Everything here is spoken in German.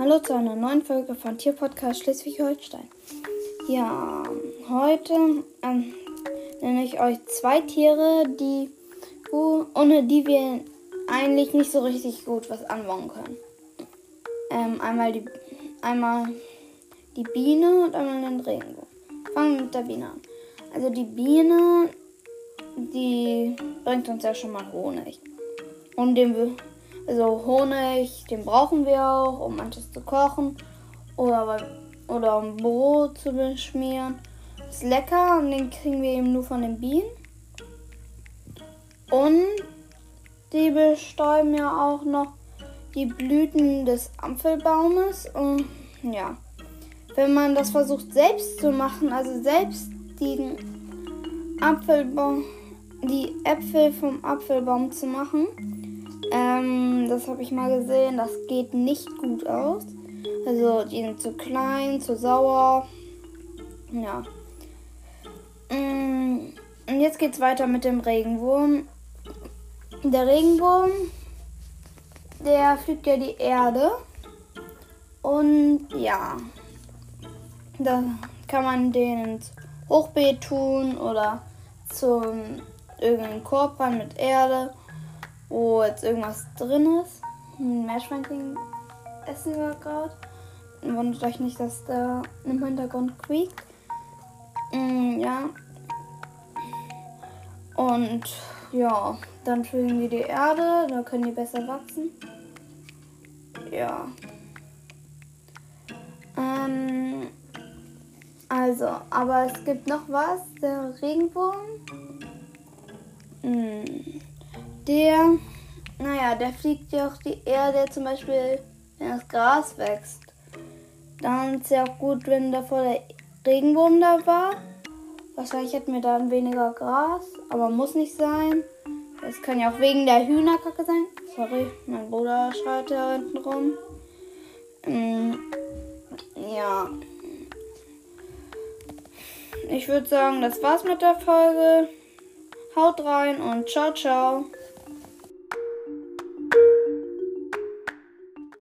Hallo zu einer neuen Folge von Tierpodcast Schleswig-Holstein. Ja, heute ähm, nenne ich euch zwei Tiere, die ohne die wir eigentlich nicht so richtig gut was anbauen können. Ähm, einmal die einmal die Biene und einmal den Regenbogen. Fangen wir mit der Biene an. Also die Biene, die bringt uns ja schon mal Honig. Und den also Honig, den brauchen wir auch, um manches zu kochen oder, oder um Brot zu beschmieren. Ist lecker und den kriegen wir eben nur von den Bienen. Und die bestäuben ja auch noch die Blüten des Apfelbaumes. Und ja, wenn man das versucht selbst zu machen, also selbst den Apfelbaum, die Äpfel vom Apfelbaum zu machen, ähm, das habe ich mal gesehen. Das geht nicht gut aus. Also die sind zu klein, zu sauer. Ja. Mm, und jetzt geht's weiter mit dem Regenwurm. Der Regenwurm, der pflügt ja die Erde. Und ja, da kann man den ins Hochbeet tun oder zum irgendeinen Korb mit Erde wo jetzt irgendwas drin ist. Ein Meerschweinchen essen wir gerade. Wundert euch nicht, dass da im Hintergrund quiekt. Mm, ja. Und ja, dann füllen wir die Erde, da können die besser wachsen. Ja. Ähm, also, aber es gibt noch was, der Regenwurm. Hm der, naja, der fliegt ja auch die Erde, zum Beispiel, wenn das Gras wächst. Dann ist ja auch gut, wenn davor der Regenwurm da war. Wahrscheinlich hätten wir dann weniger Gras, aber muss nicht sein. Es kann ja auch wegen der Hühnerkacke sein. Sorry, mein Bruder schreit da hinten rum. Mm, ja. Ich würde sagen, das war's mit der Folge. Haut rein und ciao, ciao.